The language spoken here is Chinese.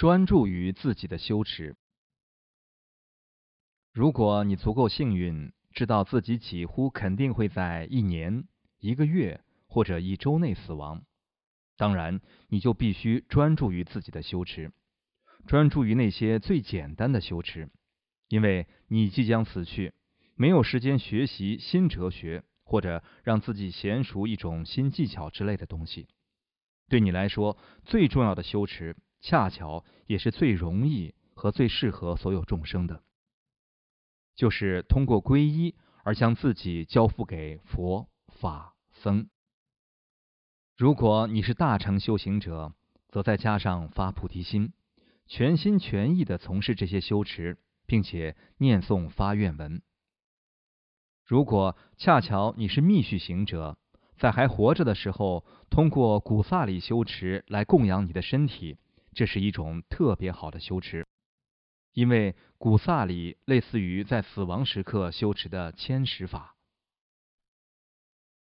专注于自己的修持。如果你足够幸运，知道自己几乎肯定会在一年、一个月或者一周内死亡，当然你就必须专注于自己的修持，专注于那些最简单的修持，因为你即将死去，没有时间学习新哲学或者让自己娴熟一种新技巧之类的东西。对你来说，最重要的修持，恰巧也是最容易和最适合所有众生的。就是通过皈依而将自己交付给佛法僧。如果你是大乘修行者，则再加上发菩提心，全心全意的从事这些修持，并且念诵发愿文。如果恰巧你是密续行者，在还活着的时候，通过古萨里修持来供养你的身体，这是一种特别好的修持。因为古萨里类似于在死亡时刻修持的千石法。